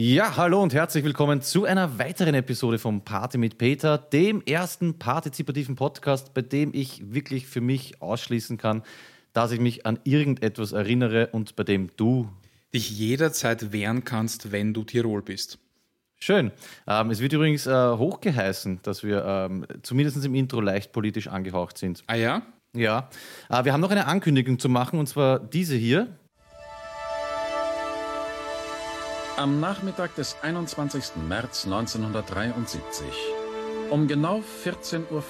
Ja, hallo und herzlich willkommen zu einer weiteren Episode vom Party mit Peter, dem ersten partizipativen Podcast, bei dem ich wirklich für mich ausschließen kann, dass ich mich an irgendetwas erinnere und bei dem du dich jederzeit wehren kannst, wenn du Tirol bist. Schön. Ähm, es wird übrigens äh, hochgeheißen, dass wir ähm, zumindest im Intro leicht politisch angehaucht sind. Ah ja? Ja. Äh, wir haben noch eine Ankündigung zu machen und zwar diese hier. Am Nachmittag des 21. März 1973, um genau 14.15 Uhr,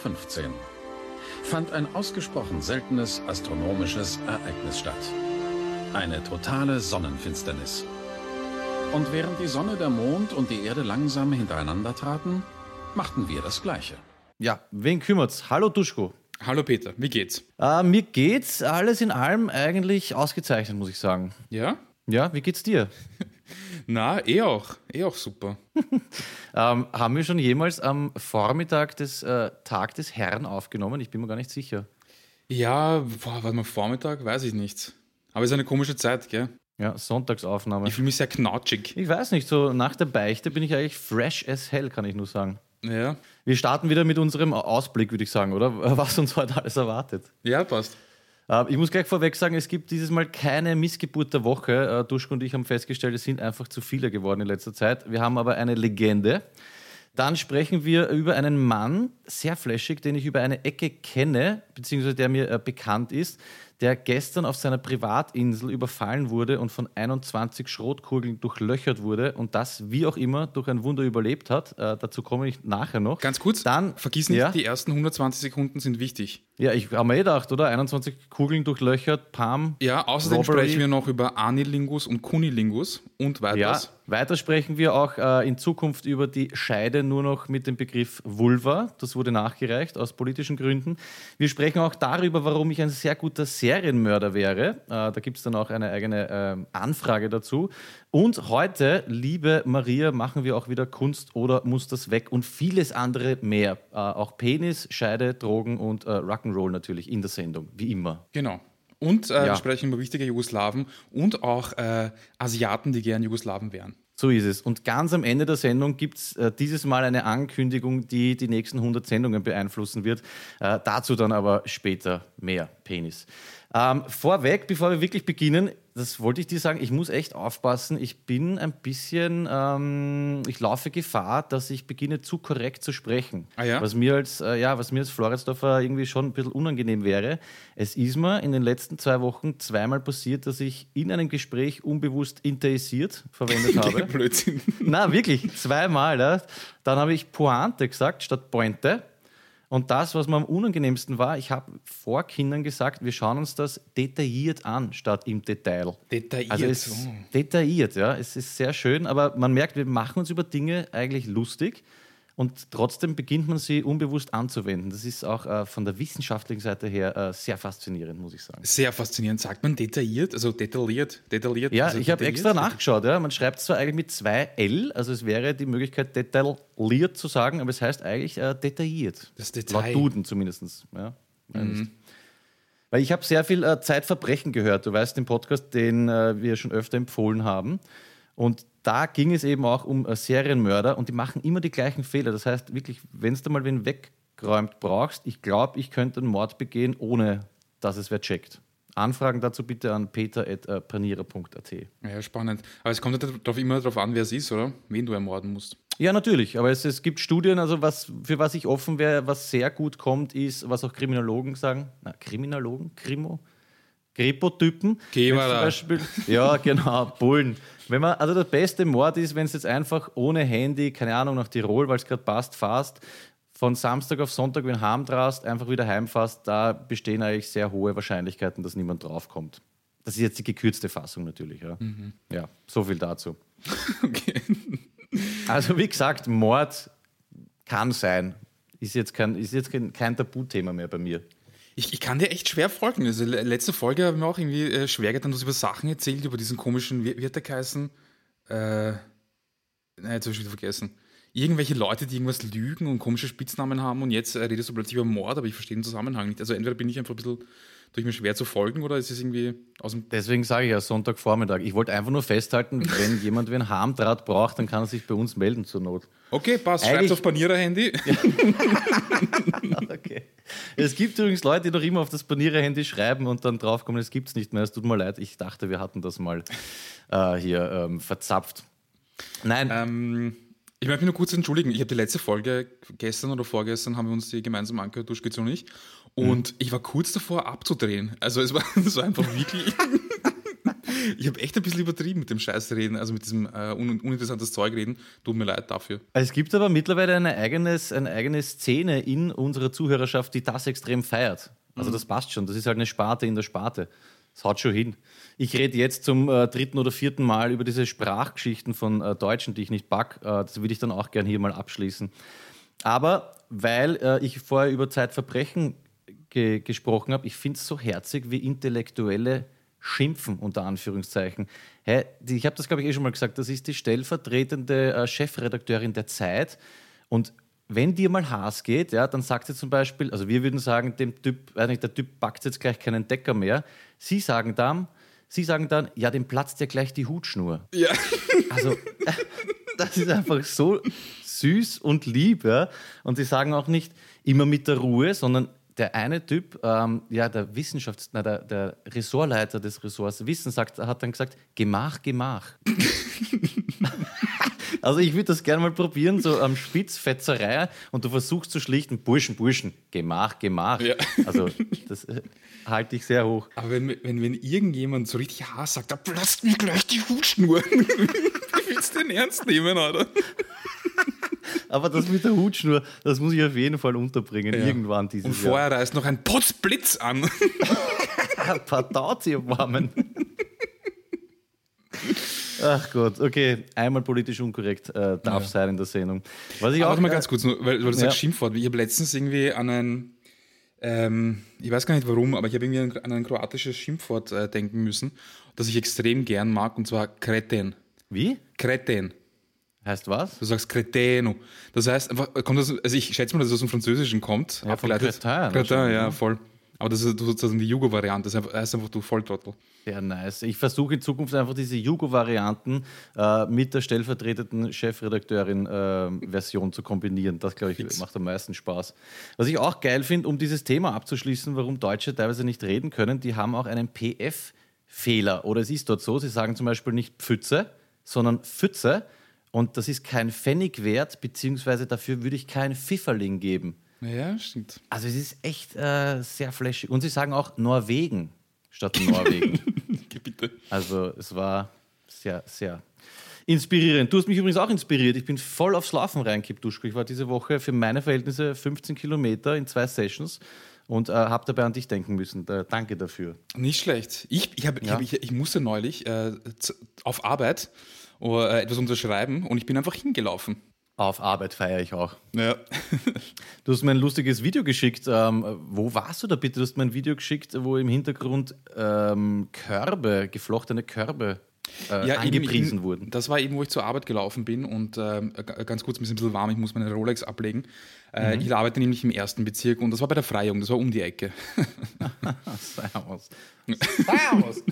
fand ein ausgesprochen seltenes astronomisches Ereignis statt. Eine totale Sonnenfinsternis. Und während die Sonne, der Mond und die Erde langsam hintereinander traten, machten wir das Gleiche. Ja, wen kümmert's? Hallo Duschko. Hallo Peter, wie geht's? Äh, mir geht's alles in allem eigentlich ausgezeichnet, muss ich sagen. Ja? Ja, wie geht's dir? Na, eh auch. Eh auch super. ähm, haben wir schon jemals am Vormittag des äh, Tag des Herrn aufgenommen? Ich bin mir gar nicht sicher. Ja, boah, warte mal, Vormittag? Weiß ich nicht. Aber es ist eine komische Zeit, gell? Ja, Sonntagsaufnahme. Ich fühle mich sehr knautschig. Ich weiß nicht, so nach der Beichte bin ich eigentlich fresh as hell, kann ich nur sagen. Ja. Wir starten wieder mit unserem Ausblick, würde ich sagen, oder? Was uns heute alles erwartet. Ja, passt. Äh, ich muss gleich vorweg sagen, es gibt dieses Mal keine Missgeburt der Woche. Äh, Duschko und ich haben festgestellt, es sind einfach zu viele geworden in letzter Zeit. Wir haben aber eine Legende. Dann sprechen wir über einen Mann, sehr flashig, den ich über eine Ecke kenne, beziehungsweise der mir äh, bekannt ist, der gestern auf seiner Privatinsel überfallen wurde und von 21 Schrotkugeln durchlöchert wurde und das, wie auch immer, durch ein Wunder überlebt hat. Äh, dazu komme ich nachher noch. Ganz kurz, dann vergiss nicht, ja, die ersten 120 Sekunden sind wichtig. Ja, ich habe mir eh gedacht, oder? 21 Kugeln durchlöchert, Pam. Ja, außerdem Robbery. sprechen wir noch über Anilingus und Kunilingus und weiters. Ja, weiter sprechen wir auch äh, in Zukunft über die Scheide nur noch mit dem Begriff Vulva. Das wurde nachgereicht aus politischen Gründen. Wir sprechen auch darüber, warum ich ein sehr guter Serienmörder wäre. Äh, da gibt es dann auch eine eigene äh, Anfrage dazu. Und heute, liebe Maria, machen wir auch wieder Kunst oder muss das weg und vieles andere mehr. Äh, auch Penis, Scheide, Drogen und äh, Rock'n'Roll natürlich in der Sendung, wie immer. Genau. Und äh, ja. wir sprechen über wichtige Jugoslawen und auch äh, Asiaten, die gern Jugoslawen wären. So ist es. Und ganz am Ende der Sendung gibt es äh, dieses Mal eine Ankündigung, die die nächsten 100 Sendungen beeinflussen wird. Äh, dazu dann aber später mehr Penis. Ähm, vorweg, bevor wir wirklich beginnen, das wollte ich dir sagen, ich muss echt aufpassen. Ich bin ein bisschen, ähm, ich laufe Gefahr, dass ich beginne zu korrekt zu sprechen. Ah, ja? Was mir als, äh, ja, was mir als Floridsdorfer irgendwie schon ein bisschen unangenehm wäre. Es ist mir in den letzten zwei Wochen zweimal passiert, dass ich in einem Gespräch unbewusst interessiert verwendet habe. Blödsinn. Na, wirklich, zweimal. Ja. Dann habe ich Pointe gesagt statt Pointe. Und das, was mir am unangenehmsten war, ich habe vor Kindern gesagt, wir schauen uns das detailliert an, statt im Detail. Detailliert. Also es, oh. Detailliert, ja. Es ist sehr schön, aber man merkt, wir machen uns über Dinge eigentlich lustig und trotzdem beginnt man sie unbewusst anzuwenden. Das ist auch äh, von der wissenschaftlichen Seite her äh, sehr faszinierend, muss ich sagen. Sehr faszinierend. Sagt man detailliert, also detailliert, detailliert? Ja, also ich habe extra nachgeschaut. Ja. Man schreibt es zwar eigentlich mit zwei L, also es wäre die Möglichkeit, detailliert zu sagen, aber es heißt eigentlich äh, detailliert. Das Detail. Laut Duden zumindest. Ja. Mhm. Weil ich habe sehr viel äh, Zeitverbrechen gehört. Du weißt, den Podcast, den äh, wir schon öfter empfohlen haben. Und da ging es eben auch um äh, Serienmörder und die machen immer die gleichen Fehler. Das heißt wirklich, wenn du mal wen weggeräumt brauchst, ich glaube, ich könnte einen Mord begehen, ohne dass es wer checkt. Anfragen dazu bitte an peter.panierer.at. Ja, spannend. Aber es kommt ja darauf, immer darauf an, wer es ist, oder? Wen du ermorden musst. Ja, natürlich. Aber es, es gibt Studien, also was, für was ich offen wäre, was sehr gut kommt, ist, was auch Kriminologen sagen. Na, Kriminologen? Krimo? Kripo-Typen. Zum Beispiel, ja, genau, Bullen. Wenn man, also der beste Mord ist, wenn es jetzt einfach ohne Handy, keine Ahnung, nach Tirol, weil es gerade passt, fast, von Samstag auf Sonntag, wenn du heimdrast, einfach wieder heimfährst, da bestehen eigentlich sehr hohe Wahrscheinlichkeiten, dass niemand draufkommt. Das ist jetzt die gekürzte Fassung natürlich. Ja, mhm. ja so viel dazu. okay. Also wie gesagt, Mord kann sein. Ist jetzt kein, ist jetzt kein, kein Tabuthema mehr bei mir. Ich, ich, kann dir echt schwer folgen. Also letzte Folge haben wir auch irgendwie äh, schwer getan, du über Sachen erzählt, über diesen komischen, wie, wie hat der geheißen? Äh, nein, jetzt habe ich wieder vergessen. Irgendwelche Leute, die irgendwas lügen und komische Spitznamen haben und jetzt äh, redest du plötzlich über Mord, aber ich verstehe den Zusammenhang nicht. Also entweder bin ich einfach ein bisschen tue ich mir schwer zu folgen oder ist es irgendwie aus dem. Deswegen sage ich ja Sonntagvormittag. Ich wollte einfach nur festhalten, wenn jemand einen Harmdraht braucht, dann kann er sich bei uns melden zur Not. Okay, passt. Schreibt auf Panierer-Handy. Okay. Es gibt übrigens Leute, die noch immer auf das Panierer-Handy schreiben und dann draufkommen, es gibt es nicht mehr. Es tut mir leid, ich dachte, wir hatten das mal äh, hier ähm, verzapft. Nein, Ähm, ich möchte mich nur kurz entschuldigen. Ich habe die letzte Folge gestern oder vorgestern haben wir uns die gemeinsam angehört, Duschkitz und ich. Und ich war kurz davor abzudrehen. Also es war, es war einfach wirklich. ich habe echt ein bisschen übertrieben mit dem Scheißreden, also mit diesem äh, un uninteressantes Zeug reden. Tut mir leid dafür. es gibt aber mittlerweile eine, eigenes, eine eigene Szene in unserer Zuhörerschaft, die das extrem feiert. Also das passt schon. Das ist halt eine Sparte in der Sparte. Das haut schon hin. Ich rede jetzt zum äh, dritten oder vierten Mal über diese Sprachgeschichten von äh, Deutschen, die ich nicht back. Äh, das würde ich dann auch gern hier mal abschließen. Aber weil äh, ich vorher über Zeitverbrechen ge gesprochen habe, ich finde es so herzig, wie Intellektuelle schimpfen, unter Anführungszeichen. Hä, ich habe das, glaube ich, eh schon mal gesagt, das ist die stellvertretende äh, Chefredakteurin der Zeit. Und wenn dir mal Haas geht, ja, dann sagt sie zum Beispiel, also wir würden sagen, dem Typ, weiß nicht, der Typ packt jetzt gleich keinen Decker mehr. Sie sagen dann, sie sagen dann, ja, dem platzt ja gleich die Hutschnur. Ja. Also, das ist einfach so süß und lieb. Ja? Und sie sagen auch nicht immer mit der Ruhe, sondern der eine Typ, ähm, ja, der Wissenschafts-, na, der, der Ressortleiter des Ressorts Wissen sagt, hat dann gesagt, Gemach, Gemach. also ich würde das gerne mal probieren, so am Spitzfetzerei und du versuchst zu schlichten, Burschen, Burschen, Gemach, Gemach. Ja. Also das äh, halte ich sehr hoch. Aber wenn, wenn, wenn irgendjemand so richtig Hass sagt, da platzt mir gleich die Hutschnur. Wie willst du den ernst nehmen, Alter? Aber das mit der Hutschnur, das muss ich auf jeden Fall unterbringen, Ja. irgendwann dieses Und Jahr. vorher reißt noch ein Potzblitz an. Ein paar Tauzierwarmen. Ach Gott, okay, einmal politisch unkorrekt äh, darf sein in der Sendung. Was ich Aber auch warte mal äh, ganz kurz, nur, weil, weil du Ja. sagst Schimpfwort. Ich habe letztens irgendwie an ein, ähm, ich weiß gar nicht warum, aber ich habe irgendwie an, an ein kroatisches Schimpfwort äh, denken müssen, das ich extrem gern mag, und zwar Kreten. Wie? Kreten. Heißt was? Du sagst Creteno. Das heißt einfach, kommt das, also ich schätze mal, dass es aus dem Französischen kommt. Ja, von abgeleitet. Cretin Cretin, wahrscheinlich, ja, ne? voll. Aber das ist sozusagen die Jugo-Variante. Das heißt- einfach, du Volltrottel. Sehr nice. Ich versuche in Zukunft einfach diese Jugo-Varianten äh, mit der stellvertretenden Chefredakteurin-Version zu kombinieren. Das, glaube ich, Fix. macht am meisten Spaß. Was ich auch geil finde, um dieses Thema abzuschließen, warum Deutsche teilweise nicht reden können, die haben auch einen PF-Fehler. Oder es ist dort so, sie sagen zum Beispiel nicht Pfütze, sondern Pfütze. Und das ist kein Pfennig wert, beziehungsweise dafür würde ich kein Pfifferling geben. Ja, stimmt. Also es ist echt äh, sehr flashig. Und sie sagen auch Norwegen statt Norwegen. Bitte. Also es war sehr, sehr inspirierend. Du hast mich übrigens auch inspiriert. Ich bin voll aufs Laufen reingekippt, Duschko. Ich war diese Woche für meine Verhältnisse 15 Kilometer in zwei Sessions und äh, habe dabei an dich denken müssen. Da, danke dafür. Nicht schlecht. Ich, ich, hab, ich, Ja. hab, ich, ich musste neulich äh, auf Arbeit äh, etwas unterschreiben und ich bin einfach hingelaufen. Auf Arbeit feiere ich auch. Ja. Du hast mir ein lustiges Video geschickt. Ähm, wo warst du da bitte? Du hast mir ein Video geschickt, wo im Hintergrund ähm, Körbe, geflochtene Körbe äh, Ja, eben, angepriesen bin, wurden. Das war eben, wo ich zur Arbeit gelaufen bin und g- ganz kurz, mir ist ein bisschen warm, ich muss meine Rolex ablegen. Äh, Mhm. Ich arbeite nämlich im ersten Bezirk und das war bei der Freiung, das war um die Ecke. Servus. Servus.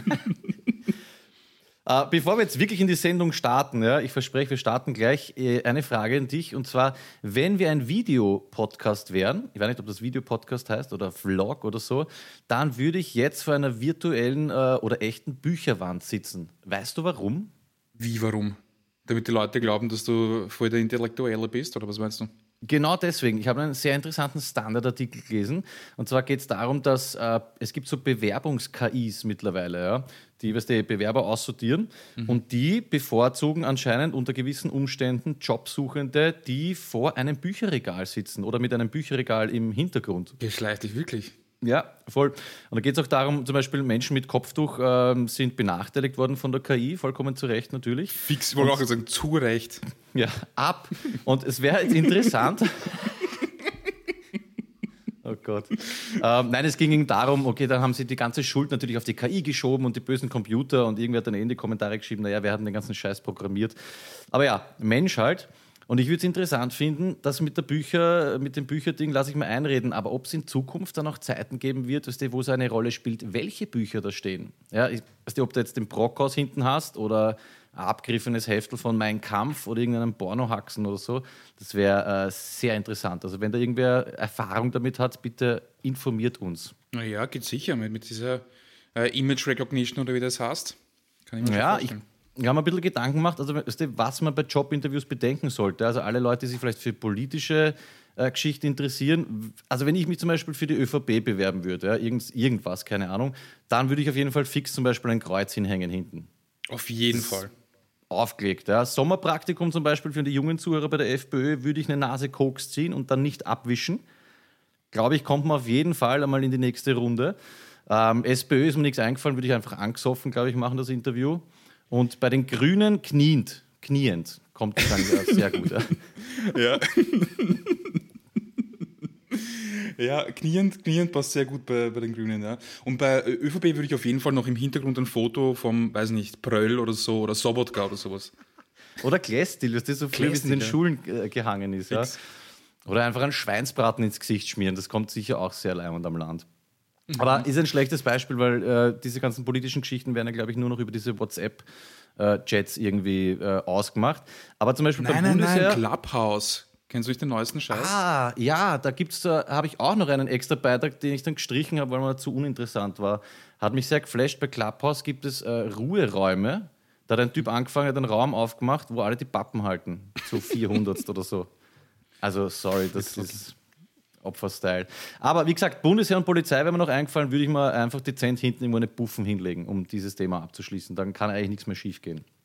Äh, Bevor wir jetzt wirklich in die Sendung starten, ja, ich verspreche, wir starten gleich, äh, eine Frage an dich. Und zwar, wenn wir ein Videopodcast wären, ich weiß nicht, ob das Videopodcast heißt oder Vlog oder so, dann würde ich jetzt vor einer virtuellen äh, oder echten Bücherwand sitzen. Weißt du warum? Wie, warum? Damit die Leute glauben, dass du voll der Intellektuelle bist, oder was meinst du? Genau deswegen. Ich habe einen sehr interessanten Standardartikel gelesen. Und zwar geht es darum, dass äh, es gibt so Bewerbungs-KIs mittlerweile, ja, die was die Bewerber aussortieren. Und die bevorzugen anscheinend unter gewissen Umständen Jobsuchende, die vor einem Bücherregal sitzen oder mit einem Bücherregal im Hintergrund. Geschleicht dich wirklich. Ja, voll. Und da geht es auch darum, zum Beispiel Menschen mit Kopftuch ähm, sind benachteiligt worden von der KI, vollkommen zu Recht natürlich. Fix, ich wollte auch sagen, zu Recht. Ja, ab. Und es wäre jetzt interessant. Oh Gott. Ähm, nein, es ging darum, okay, dann haben sie die ganze Schuld natürlich auf die KI geschoben und die bösen Computer und irgendwer hat dann eh in die Kommentare geschrieben, naja, wir hatten den ganzen Scheiß programmiert. Aber ja, Mensch halt. Und ich würde es interessant finden, dass mit der Bücher, mit dem Bücherding lasse ich mal einreden, aber ob es in Zukunft dann auch Zeiten geben wird, wo es eine Rolle spielt, welche Bücher da stehen. Ja, ich, weißt du, ob du jetzt den Brockhaus hinten hast oder abgegriffenes Heftel von Mein Kampf oder irgendeinen Pornohaxen oder so, das wäre äh, sehr interessant. Also wenn da irgendwer Erfahrung damit hat, bitte informiert uns. Naja, geht sicher mit, mit dieser äh, Image Recognition oder wie das heißt. Kann ich mir ja, vorstellen. Ich, ich habe mir ein bisschen Gedanken gemacht, also, was man bei Jobinterviews bedenken sollte. Also alle Leute, die sich vielleicht für politische äh, Geschichten interessieren. Also wenn ich mich zum Beispiel für die ÖVP bewerben würde, ja, irgend, irgendwas, keine Ahnung, dann würde ich auf jeden Fall fix zum Beispiel ein Kreuz hinhängen hinten. Auf jeden Fall. Aufgelegt. Ja. Sommerpraktikum zum Beispiel für die jungen Zuhörer bei der FPÖ würde ich eine Nase Koks ziehen und dann nicht abwischen. Glaube ich, kommt man auf jeden Fall einmal in die nächste Runde. Ähm, SPÖ ist mir nichts eingefallen, würde ich einfach angesoffen, glaube ich, machen das Interview. Und bei den Grünen kniend, kniend kommt dann sehr gut. Ja. ja. kniend, kniend passt sehr gut bei, bei den Grünen, ja. Und bei ÖVP würde ich auf jeden Fall noch im Hintergrund ein Foto vom, weiß nicht, Pröll oder so oder Sobotka oder sowas. Oder Glästil, was das so früher in den ja. Schulen äh, gehangen ist. Ja. Oder einfach einen Schweinsbraten ins Gesicht schmieren, das kommt sicher auch sehr leimend am Land. Mhm. Aber ist ein schlechtes Beispiel, weil äh, diese ganzen politischen Geschichten werden ja, glaube ich, nur noch über diese WhatsApp-Chats irgendwie äh, ausgemacht. Aber zum Beispiel nein, beim nein, Bundesheer... Nein, Clubhouse. Kennst du nicht den neuesten Scheiß? Ah, ja, da gibt's, da habe ich auch noch einen extra Beitrag, den ich dann gestrichen habe, weil man zu uninteressant war. Hat mich sehr geflasht. Bei Clubhouse gibt es äh, Ruheräume. Da hat ein Typ angefangen, hat einen Raum aufgemacht, wo alle die Pappen halten. So 400 oder so. Also, sorry, das ist Opferstyle. Aber wie gesagt, Bundesheer und Polizei wäre mir noch eingefallen, würde ich mal einfach dezent hinten irgendwo eine Buffen hinlegen, um dieses Thema abzuschließen. Dann kann eigentlich nichts mehr schief gehen. Ja.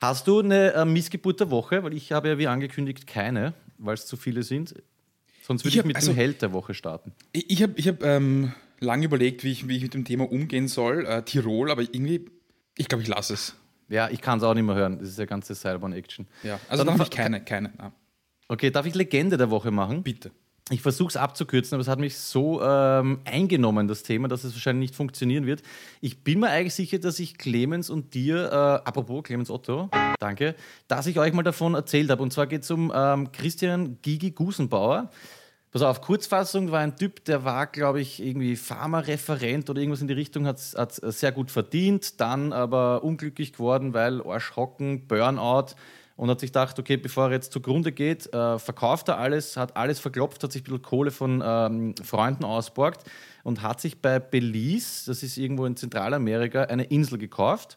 Hast du eine äh, Missgeburt der Woche? Weil ich habe ja wie angekündigt keine, weil es zu viele sind. Sonst würde ich, ich mit also, dem Held der Woche starten. Ich, habe ich hab, ähm, lange überlegt, wie ich, wie ich mit dem Thema umgehen soll. Äh, Tirol, aber irgendwie, ich glaube, ich lasse es. Ja, ich kann es auch nicht mehr hören. Das ist ja ganze Seilbahn-Action. Ja, also dann, dann habe ich keine, keine. Ah. Okay, darf ich Legende der Woche machen? Bitte ich versuche es abzukürzen, aber es hat mich so ähm, eingenommen, das Thema, dass es wahrscheinlich nicht funktionieren wird. Ich bin mir eigentlich sicher, dass ich Clemens und dir, äh, apropos Clemens Otto, danke, dass ich euch mal davon erzählt habe. Und zwar geht es um ähm, Christian Gigi Gusenbauer. Pass auf, Kurzfassung war ein Typ, der war, glaube ich, irgendwie Pharmareferent oder irgendwas in die Richtung, hat, hat sehr gut verdient, dann aber unglücklich geworden, weil Arschhocken, Burnout und hat sich gedacht, okay, bevor er jetzt zugrunde geht, äh, verkauft er alles, hat alles verklopft, hat sich ein bisschen Kohle von ähm, Freunden ausborgt und hat sich bei Belize, das ist irgendwo in Zentralamerika, eine Insel gekauft,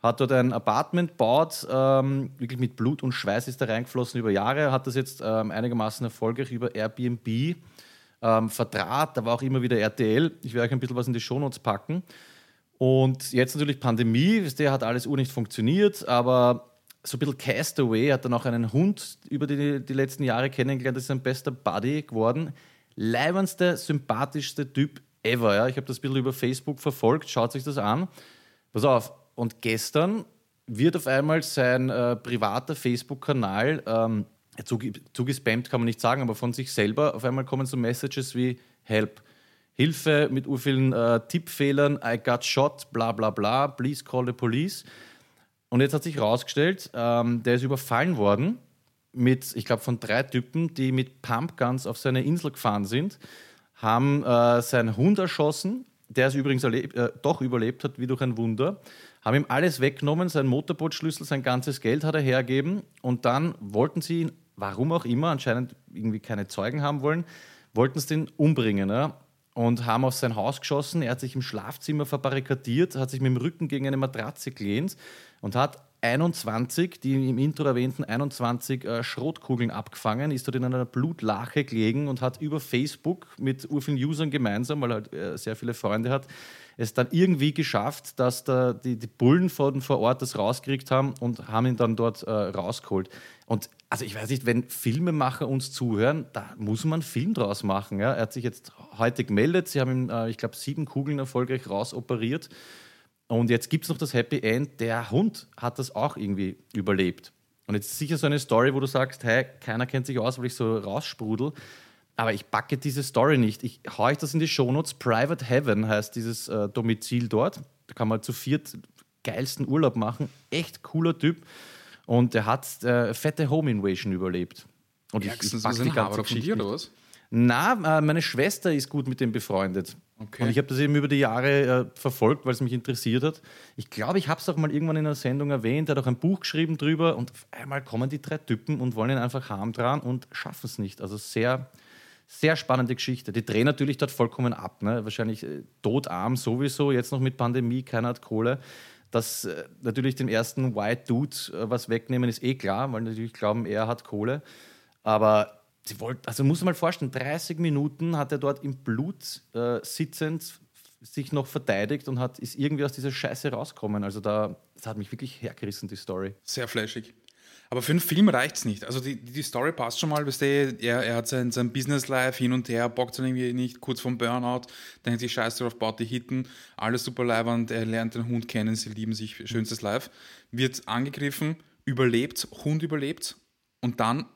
hat dort ein Apartment gebaut, ähm, wirklich mit Blut und Schweiß ist da reingeflossen über Jahre, hat das jetzt ähm, einigermaßen erfolgreich über Airbnb ähm, verdraht, da war auch immer wieder RTL, ich werde euch ein bisschen was in die Shownotes packen. Und jetzt natürlich Pandemie, der hat alles ur nicht funktioniert, aber so ein bisschen Castaway, hat dann auch einen Hund über die, die letzten Jahre kennengelernt, ist sein bester Buddy geworden. Leibendste, sympathischste Typ ever. Ja. Ich habe das bisschen über Facebook verfolgt, schaut sich das an. Pass auf, und gestern wird auf einmal sein äh, privater Facebook-Kanal ähm, zugespammt, kann man nicht sagen, aber von sich selber. Auf einmal kommen so Messages wie Help. Hilfe mit vielen äh, Tippfehlern, I got shot, bla bla bla, please call the police. Und jetzt hat sich herausgestellt, ähm, der ist überfallen worden mit, ich glaube, von drei Typen, die mit Pumpguns auf seine Insel gefahren sind, haben äh, seinen Hund erschossen, der es übrigens erlebt, äh, doch überlebt hat, wie durch ein Wunder, haben ihm alles weggenommen, sein Motorbootschlüssel, sein ganzes Geld hat er hergegeben und dann wollten sie ihn, warum auch immer, anscheinend irgendwie keine Zeugen haben wollen, wollten sie den umbringen. Ja? Und haben auf sein Haus geschossen. Er hat sich im Schlafzimmer verbarrikadiert, hat sich mit dem Rücken gegen eine Matratze gelehnt und hat 21, die im Intro erwähnten 21 äh, Schrotkugeln abgefangen, ist dort in einer Blutlache gelegen und hat über Facebook mit vielen Usern gemeinsam, weil er halt, äh, sehr viele Freunde hat, es dann irgendwie geschafft, dass da die, die Bullen von vor Ort das rausgekriegt haben und haben ihn dann dort äh, rausgeholt. Und also ich weiß nicht, wenn Filmemacher uns zuhören, da muss man einen Film draus machen. Ja? Er hat sich jetzt heute gemeldet, sie haben ihm, äh, ich glaube, sieben Kugeln erfolgreich rausoperiert. Und jetzt gibt es noch das Happy End, der Hund hat das auch irgendwie überlebt. Und jetzt ist sicher so eine Story, wo du sagst, hey, keiner kennt sich aus, weil ich so raussprudel. Aber ich backe diese Story nicht. Ich haue euch das in die Shownotes. Private Heaven heißt dieses äh, Domizil dort. Da kann man zu viert geilsten Urlaub machen. Echt cooler Typ. Und er hat äh, fette Home Invasion überlebt. Und Ja, ist das was ein Haber von dir oder was? Na, äh, meine Schwester ist gut mit dem befreundet. Okay. Und ich habe das eben über die Jahre äh, verfolgt, weil es mich interessiert hat. Ich glaube, ich habe es auch mal irgendwann in einer Sendung erwähnt. Er hat auch ein Buch geschrieben drüber und auf einmal kommen die drei Typen und wollen ihn einfach harm dran und schaffen es nicht. Also sehr, sehr spannende Geschichte. Die drehen natürlich dort vollkommen ab. Ne? Wahrscheinlich äh, todarm sowieso, jetzt noch mit Pandemie, keiner hat Kohle. Dass äh, natürlich dem ersten White Dude äh, was wegnehmen, ist eh klar, weil natürlich glauben, er hat Kohle. Aber sie wollten, also muss man mal vorstellen, 30 Minuten hat er dort im Blut äh, sitzend sich noch verteidigt und hat, ist irgendwie aus dieser Scheiße rausgekommen. Also da, das hat mich wirklich hergerissen, die Story. Sehr flashig. Aber für einen Film reicht es nicht. Also die, die Story passt schon mal, weißt du, er, er hat sein, sein Business-Life hin und her, bockt dann irgendwie nicht, kurz vom Burnout, denkt sich scheiß drauf, baut die Hitten, alles super leibend, er lernt den Hund kennen, sie lieben sich, schönstes Life, wird angegriffen, überlebt, Hund überlebt und dann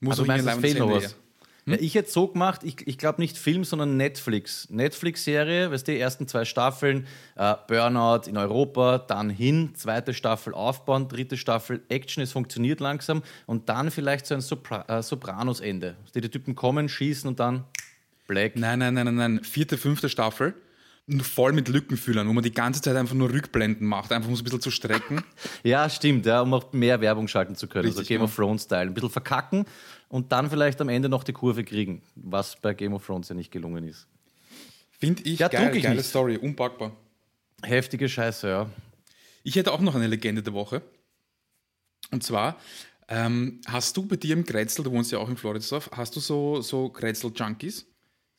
muss Also er meinst du, Ende. Ja, ich hätte so gemacht, ich, ich glaube nicht Film, sondern Netflix. Netflix-Serie, weißt du, die ersten zwei Staffeln, äh, Burnout in Europa, dann hin, zweite Staffel aufbauen, dritte Staffel Action, es funktioniert langsam und dann vielleicht so ein Sopra äh, Sopranos-Ende. Die, die Typen kommen, schießen und dann Black. Nein, nein, nein, nein, nein. Vierte, fünfte Staffel. Voll mit Lückenfüllern, wo man die ganze Zeit einfach nur Rückblenden macht, einfach um es ein bisschen zu strecken. Ja, stimmt, ja, um auch mehr Werbung schalten zu können. Richtig, also Game ja. of Thrones-Style. Ein bisschen verkacken und dann vielleicht am Ende noch die Kurve kriegen, was bei Game of Thrones ja nicht gelungen ist. Finde ich Ja, geil, ich geile nicht. Story, unpackbar. Heftige Scheiße, ja. Ich hätte auch noch eine Legende der Woche. Und zwar, ähm, hast du bei dir im Grätzl, du wohnst ja auch in Floridsdorf, hast du so, so Grätzl-Junkies?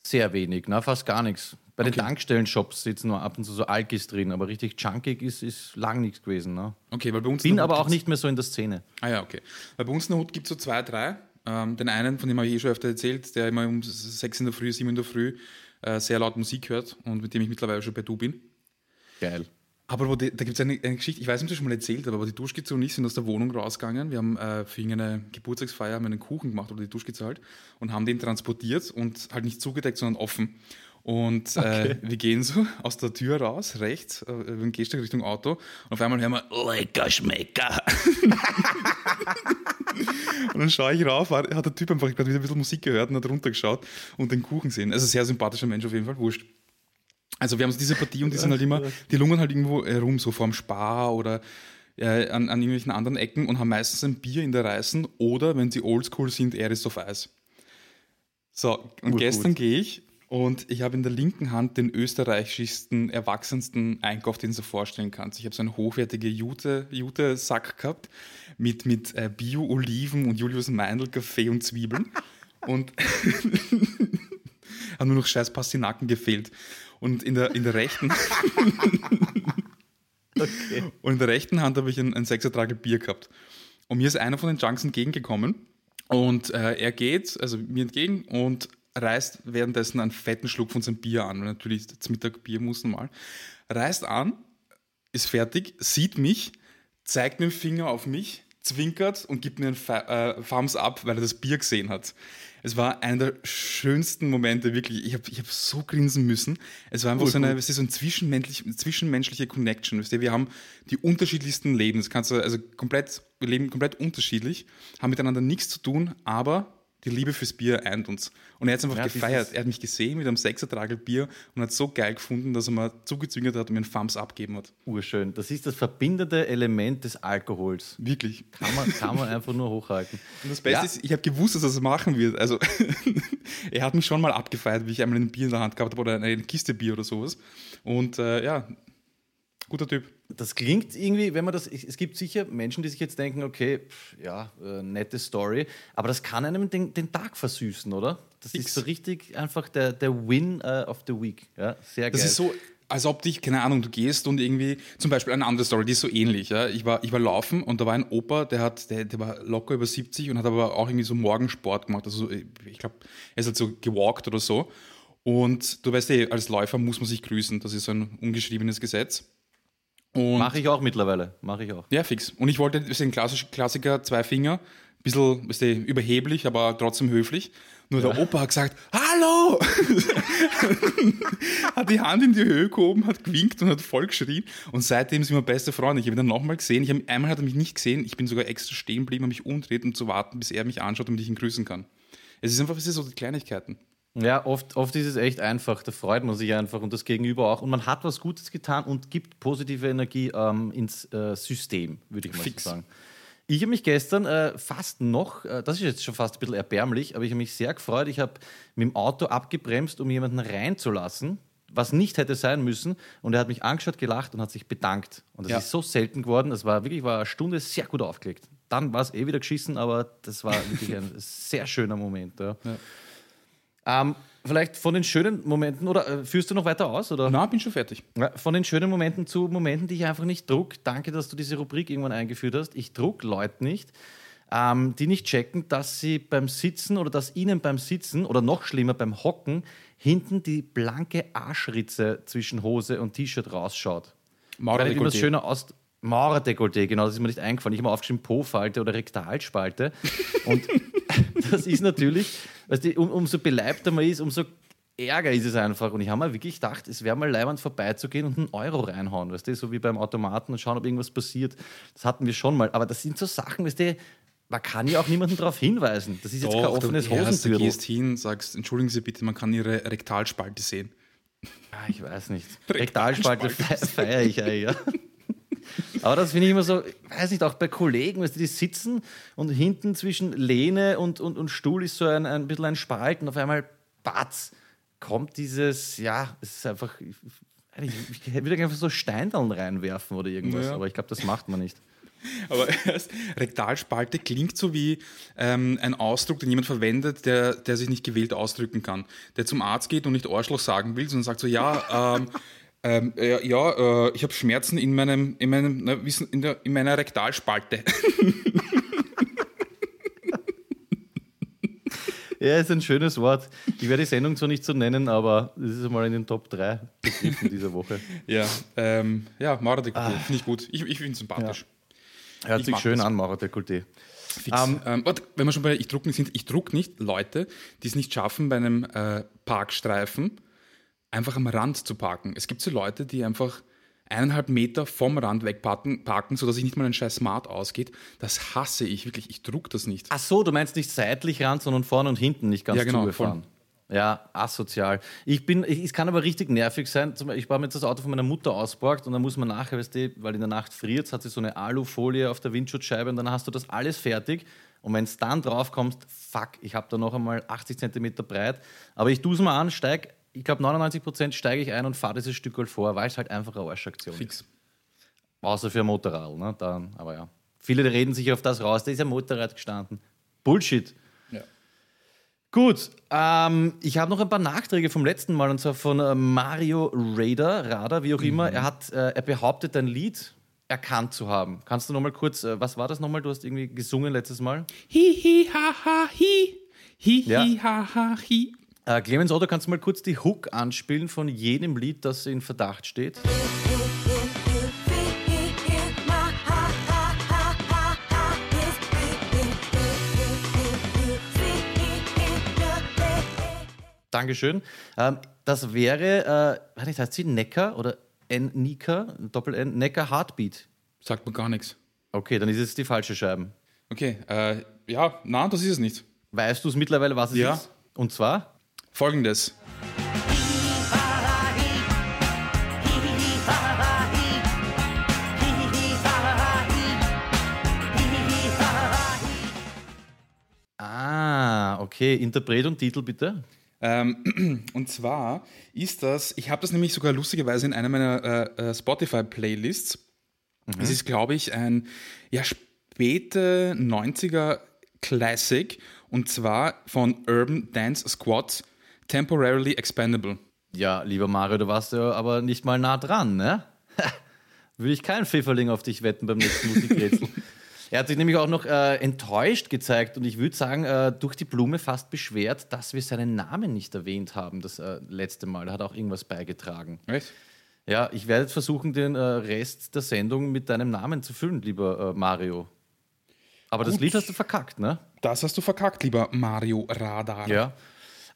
Sehr wenig, na, fast gar nichts. Bei den Okay. Tankstellen-Shops sitzen nur ab und zu so Alkis drin, aber richtig junkig ist, ist lang nichts gewesen. Ne? Okay, weil bei uns in Bin aber auch nicht mehr so in der Szene. Ah ja, okay. Weil bei uns in der Hut gibt es so zwei, drei. Ähm, den einen, von dem habe ich eh schon öfter erzählt, der immer um sechs in der Früh, sieben in der Früh äh, sehr laut Musik hört und mit dem ich mittlerweile schon bei Du bin. Geil. Aber wo die, da gibt es eine, eine Geschichte, ich weiß nicht, ob ich das schon mal erzählt habe, aber die Duschkizze und ich sind aus der Wohnung rausgegangen. Wir haben äh, für irgendeine Geburtstagsfeier haben einen Kuchen gemacht oder die Duschkizze halt und haben den transportiert und halt nicht zugedeckt, sondern offen. Und äh, wir gehen so aus der Tür raus, rechts, äh, über den Gehsteig Richtung Auto und auf einmal hören wir Lecker Schmecker. und dann schaue ich rauf, hat der Typ einfach gerade wieder ein bisschen Musik gehört und hat runtergeschaut und den Kuchen sehen. Also sehr sympathischer Mensch auf jeden Fall, wurscht. Also wir haben so diese Partie und die sind halt immer, die lungern halt irgendwo äh, rum, so vorm Spar oder äh, an, an irgendwelchen anderen Ecken und haben meistens ein Bier in der Reißen oder, wenn sie oldschool sind, Eris auf Eis. So, und Urgut. gestern gehe ich und ich habe in der linken Hand den österreichischsten, erwachsensten Einkauf, den du dir vorstellen kannst. Ich habe so einen hochwertigen Jute, Jute-Sack gehabt mit, mit äh, Bio-Oliven und Julius Meindl, Kaffee und Zwiebeln. und haben nur noch scheiß Pastinaken gefehlt. Und in der, in der rechten und in der rechten Hand habe ich ein, ein Sechsertragel Bier gehabt. Und mir ist einer von den Junks entgegengekommen und äh, er geht, also mir entgegen und reißt währenddessen einen fetten Schluck von seinem Bier an, weil natürlich das Mittagbier muss normal. Reißt an, ist fertig, sieht mich, zeigt mit dem Finger auf mich, zwinkert und gibt mir einen Fa- äh, Thumbs up, weil er das Bier gesehen hat. Es war einer der schönsten Momente, wirklich. Ich habe ich hab so grinsen müssen. Es war einfach so eine, weißt du, so ein zwischenmenschlich, zwischenmenschliche Connection. Weißt du, wir haben die unterschiedlichsten Leben. Das kannst du, also komplett, wir leben komplett unterschiedlich, haben miteinander nichts zu tun, aber die Liebe fürs Bier eint uns. Und er hat es einfach Ja, gefeiert. Er hat mich gesehen mit einem Sechsertragel Bier und hat so geil gefunden, dass er mir zugezwingert hat und mir einen Thumbs abgeben hat. Urschön. Das ist das verbindende Element des Alkohols. Wirklich. Kann man, kann man einfach nur hochhalten. Und das Beste Ja. ist, ich habe gewusst, dass er das machen wird. Also, er hat mich schon mal abgefeiert, wie ich einmal ein Bier in der Hand gehabt habe oder eine Kiste Bier oder sowas. Und äh, ja, guter Typ. Das klingt irgendwie, wenn man das, es gibt sicher Menschen, die sich jetzt denken, okay, pff, ja, äh, nette Story, aber das kann einem den, den Tag versüßen, oder? Das Fix. ist so richtig einfach der, der Win äh, of the Week. Ja, sehr Das geil. ist so, als ob dich, keine Ahnung, du gehst und irgendwie, zum Beispiel eine andere Story, die ist so ähnlich. Ja? Ich, war, ich war laufen und da war ein Opa, der, hat, der, der war locker über 70 und hat aber auch irgendwie so Morgensport gemacht. Also ich glaube, er ist halt so gewalkt oder so. Und du weißt eh, als Läufer muss man sich grüßen. Das ist so ein ungeschriebenes Gesetz. Mache ich auch mittlerweile. Mache ich auch. Ja, fix. Und ich wollte, das ist ein klassisch, Klassiker, zwei Finger, bisschen, weißt du, überheblich, aber trotzdem höflich. Nur der Opa hat gesagt, hallo! hat die Hand in die Höhe gehoben, hat gewinkt und hat voll geschrien. Und seitdem sind wir beste Freunde. Ich habe ihn dann nochmal gesehen. Ich hab, einmal hat er mich nicht gesehen. Ich bin sogar extra stehen geblieben, habe mich umdreht, um zu warten, bis er mich anschaut, damit ich ihn grüßen kann. Es ist einfach, es ist so die Kleinigkeiten. Ja, oft, oft ist es echt einfach, da freut man sich einfach und das Gegenüber auch. Und man hat was Gutes getan und gibt positive Energie ähm, ins äh, System, würde ich mal Fix. so sagen. Ich habe mich gestern äh, fast noch, äh, das ist jetzt schon fast ein bisschen erbärmlich, aber ich habe mich sehr gefreut. Ich habe mit dem Auto abgebremst, um jemanden reinzulassen, was nicht hätte sein müssen. Und er hat mich angeschaut, gelacht und hat sich bedankt. Und das Ja. ist so selten geworden. Das war wirklich war eine Stunde sehr gut aufgelegt. Dann war es eh wieder geschissen, aber das war wirklich ein sehr schöner Moment. Ja. Ähm, vielleicht von den schönen Momenten, oder äh, führst du noch weiter aus? Oder? Na, bin schon fertig. Von den schönen Momenten zu Momenten, die ich einfach nicht druck. Danke, dass du diese Rubrik irgendwann eingeführt hast. Ich druck Leute nicht, ähm, die nicht checken, dass sie beim Sitzen oder dass ihnen beim Sitzen oder noch schlimmer beim Hocken hinten die blanke Arschritze zwischen Hose und T-Shirt rausschaut. Maurer Weil immer das schöner aus. Maurer-Dekolleté, genau, das ist mir nicht eingefallen. Ich habe mir aufgeschrieben Po-Falte oder Rektalspalte. Und das ist natürlich, weißt du, um, umso beleibter man ist, umso ärger ist es einfach. Und ich habe mir wirklich gedacht, es wäre mal leibend vorbeizugehen und einen Euro reinhauen, weißt du, so wie beim Automaten und schauen, ob irgendwas passiert. Das hatten wir schon mal. Aber das sind so Sachen, weißt du, man kann ja auch niemanden darauf hinweisen. Das ist jetzt kein Doch, offenes du, erst, du gehst hin, sagst, entschuldigen Sie bitte, man kann Ihre Rektalspalte sehen. Ah, ich weiß nicht. Rektalspalte fe feiere ich eigentlich, ja. Aber das finde ich immer so, ich weiß nicht, auch bei Kollegen, weißt du, die sitzen und hinten zwischen Lehne und, und, und Stuhl ist so ein, ein bisschen ein Spalt und auf einmal, batz, kommt dieses, ja, es ist einfach, ich, ich, ich würde einfach so Steindallen reinwerfen oder irgendwas, Ja. aber ich glaube, das macht man nicht. Aber Rektalspalte klingt so wie ähm, ein Ausdruck, den jemand verwendet, der, der sich nicht gewählt ausdrücken kann. Der zum Arzt geht und nicht Arschloch sagen will, sondern sagt so, ja, ähm, ähm, äh, ja, äh, ich habe Schmerzen in meinem, in meinem, na, wissen, in, der, in meiner Rektalspalte. Ja, ist ein schönes Wort. Ich werde die Sendung zwar nicht so nennen, aber es ist einmal in den Top 3 Begriffen dieser Woche. ja, ähm, ja, Maurer finde ich gut. Ich, ich finde es sympathisch. Hört Ich sich schön das. an, Maurer-Dekolleté. Fix. Ähm, warte, wenn wir schon bei Ich druck nicht sind, ich druck nicht Leute, die es nicht schaffen, bei einem äh, Parkstreifen einfach am Rand zu parken. Es gibt so Leute, die einfach eineinhalb Meter vom Rand wegparken, parken, sodass sich nicht mal ein scheiß Smart ausgeht. Das hasse ich wirklich. Ich druck das nicht. Ach so, du meinst nicht seitlich ran, sondern vorne und hinten nicht ganz Ja, genau, zugefahren. Ja, asozial. Ich bin, ich, es kann aber richtig nervig sein. Zum Beispiel, Ich habe mir jetzt das Auto von meiner Mutter ausgeborgt und dann muss man nachher, weißt du, weil in der Nacht friert, hat sie so eine Alufolie auf der Windschutzscheibe und dann hast du das alles fertig. Und wenn es dann drauf kommt, fuck, ich habe da noch einmal 80 Zentimeter breit. Aber ich tue es mal an, steig, ich glaube 99 Prozent steige ich ein und fahre dieses Stück halt vor, weil es halt einfach eine Arschaktion ist. Fix. Außer für ein Motorrad, ne? Dann, aber ja. Viele reden sich auf das raus, da ist ein Motorrad gestanden. Bullshit. Ja. Gut, ähm, ich habe noch ein paar Nachträge vom letzten Mal und zwar von äh, Mario Raider, Radar, wie auch immer. Er, hat, äh, er behauptet, ein Lied erkannt zu haben. Kannst du noch mal kurz, äh, was war das nochmal? Du hast irgendwie gesungen letztes Mal. Hi, hi, ha, ha, hi. Hi, Ja. hi, ha, ha, hi. Äh, Clemens Otto, kannst du mal kurz die Hook anspielen von jedem Lied, das in Verdacht steht? Dankeschön. Ähm, das wäre, äh, warte, heißt sie Necker oder N Nika, Doppel-N, Necker Heartbeat. Sagt mir gar nichts. Okay, dann ist es die falsche Scheibe. Okay, äh, ja, na, das ist es nicht. Weißt du es mittlerweile, was es Ja. ist? Und zwar? Folgendes. Ah, okay. Interpret und Titel bitte. Ähm, und zwar ist das, ich habe das nämlich sogar lustigerweise in einer meiner äh, äh, Spotify-Playlists. Es ist, glaube ich, ein ja, späte 90er Classic und zwar von Urban Dance Squad, Temporarily Expandable. Ja, lieber Mario, du warst ja aber nicht mal nah dran, ne? Würde ich keinen Pfifferling auf dich wetten beim nächsten Musikrätsel. er hat sich nämlich auch noch äh, enttäuscht gezeigt und ich würde sagen, äh, durch die Blume fast beschwert, dass wir seinen Namen nicht erwähnt haben das äh, letzte Mal. Er hat auch irgendwas beigetragen. Echt? Ja, ich werde jetzt versuchen, den äh, Rest der Sendung mit deinem Namen zu füllen, lieber äh, Mario. Aber das Gut. Lied hast du verkackt, ne? Das hast du verkackt, lieber Mario Radar. Ja.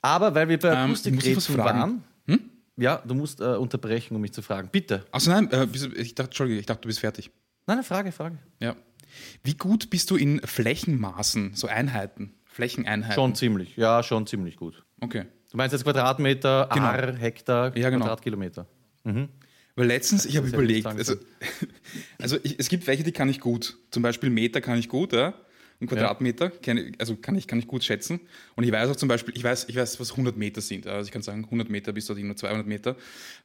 Aber weil wir bei Ähm, Akustikrätseln waren, ja, du musst äh, unterbrechen, um mich zu fragen. Bitte. Achso, nein, äh, ich dachte, Entschuldige, ich dachte, du bist fertig. Nein, eine Frage, Frage. Ja. Wie gut bist du in Flächenmaßen, so Einheiten, Flächeneinheiten? Schon ziemlich, ja, schon ziemlich gut. Okay. Du meinst jetzt Quadratmeter, Genau. Ar, Hektar, Ja, genau. Quadratkilometer. Weil letztens, ich habe überlegt, also, also ich, es gibt welche, die kann ich gut. Zum Beispiel Meter kann ich gut, ja. Und Quadratmeter, kann ich, also kann ich, kann ich gut schätzen. Und ich weiß auch zum Beispiel, ich weiß, ich weiß, was 100 Meter sind. Also ich kann sagen, 100 Meter bis dorthin nur 200 Meter.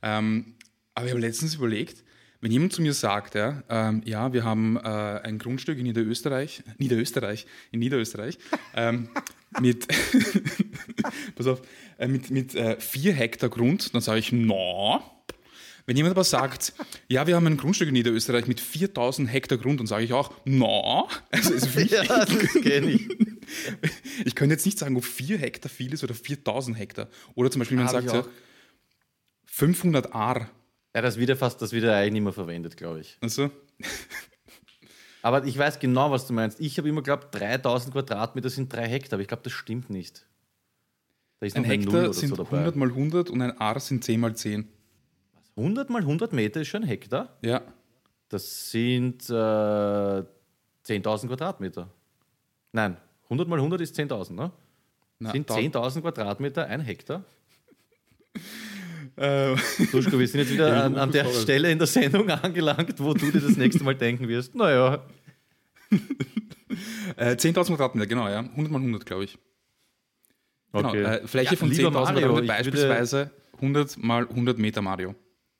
Ähm, aber ich habe letztens überlegt, wenn jemand zu mir sagt, ja, ähm, ja wir haben äh, ein Grundstück in Niederösterreich, Niederösterreich, in Niederösterreich, ähm, mit, pass auf, äh, mit, mit äh, vier Hektar Grund, dann sage ich, no. Wenn jemand aber sagt, ja, wir haben ein Grundstück in Niederösterreich mit 4000 Hektar Grund, dann sage ich auch, no. Also, also für mich, Ja, das kenne ich. ich könnte jetzt nicht sagen, ob 4 Hektar viel ist oder 4000 Hektar. Oder zum Beispiel, man Hab sagt ja, auch. 500 Ar. Ja, das wird ja fast, das wird ja eigentlich nicht mehr verwendet, glaube ich. Also, Aber ich weiß genau, was du meinst. Ich habe immer geglaubt, 3000 Quadratmeter sind drei Hektar, aber ich glaube, das stimmt nicht. Da ist ein Hektar oder sind so dabei. 100 mal 100 und ein Ar sind 10 mal 10. 100 mal 100 Meter ist schon ein Hektar. Ja. Das sind äh, 10.000 Quadratmeter. Nein, 100 mal 100 ist 10.000, ne? Na, sind da- 10.000 Quadratmeter ein Hektar? Äh, Duschko, wir sind jetzt wieder an, an der. Stelle in der Sendung angelangt, wo du dir das nächste Mal denken wirst. Naja, äh, 10.000 Quadratmeter, genau, ja. 100 mal 100, glaube ich. Genau, okay. äh, Fläche Ja, von lieber 10.000 Mario, Quadratmeter, beispielsweise 100 mal 100 Meter Mario.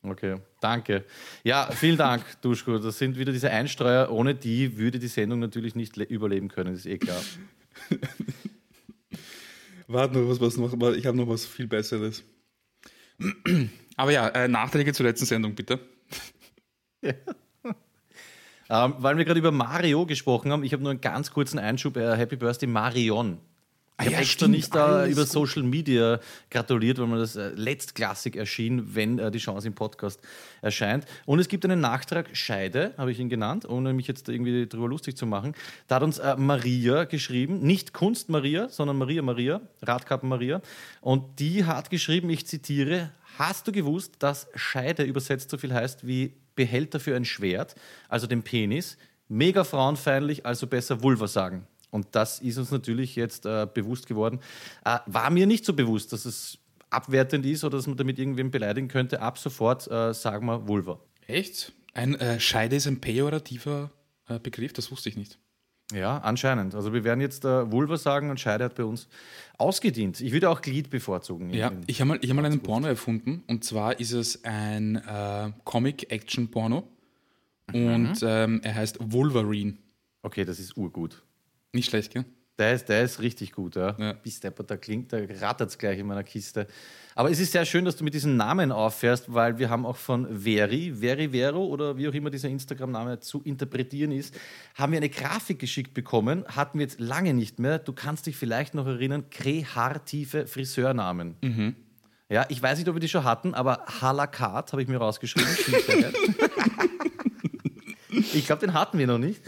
Okay, danke. Ja, vielen Dank, Duschko. Das sind wieder diese Einstreuer. Ohne die würde die Sendung natürlich nicht le- überleben können, ist eh klar. Warte noch, was, was noch, ich habe noch was viel Besseres. Aber ja, äh, Nachträge zur letzten Sendung, bitte. Ähm, weil wir gerade über Mario gesprochen haben, ich habe nur einen ganz kurzen Einschub. Äh, Happy Birthday Marion. Ich habe ja, extra stimmt, nicht da alles über. Social Media gratuliert, weil man das äh, letztklassig erschien, wenn äh, die Chance im Podcast erscheint. Und es gibt einen Nachtrag, Scheide, habe ich ihn genannt, ohne mich jetzt irgendwie darüber lustig zu machen. Da hat uns äh, Maria geschrieben, nicht Kunst Maria, sondern Maria Maria, Radkappen Maria. Und die hat geschrieben, ich zitiere, hast du gewusst, dass Scheide übersetzt so viel heißt wie Behälter für ein Schwert, also den Penis? Mega frauenfeindlich, also besser Vulva sagen. Und das ist uns natürlich jetzt äh, bewusst geworden. Äh, war mir nicht so bewusst, dass es abwertend ist oder dass man damit irgendwen beleidigen könnte. Ab sofort äh, sagen wir Vulva. Echt? Ein äh, Scheide ist ein pejorativer äh, Begriff, das wusste ich nicht. Ja, anscheinend. Also wir werden jetzt äh, Vulva sagen und Scheide hat bei uns ausgedient. Ich würde auch Glied bevorzugen. Ja, ich habe mal, ich hab mal einen Porno erfunden und zwar ist es ein äh, Comic-Action-Porno und ähm, er heißt Wolverine. Okay, das ist urgut. Nicht schlecht, gell? Der ist, der ist richtig gut, ja. Ja. Bis der, da klingt, da rattert es gleich in meiner Kiste. Aber es ist sehr schön, dass du mit diesem Namen auffährst, weil wir haben auch von Veri, Veri Vero oder wie auch immer dieser Instagram-Name zu interpretieren ist, haben wir eine Grafik geschickt bekommen, hatten wir jetzt lange nicht mehr. Du kannst dich vielleicht noch erinnern, kreative Friseurnamen. Ja, ich weiß nicht, ob wir die schon hatten, aber Halakat habe ich mir rausgeschrieben. Ich glaube, den hatten wir noch nicht.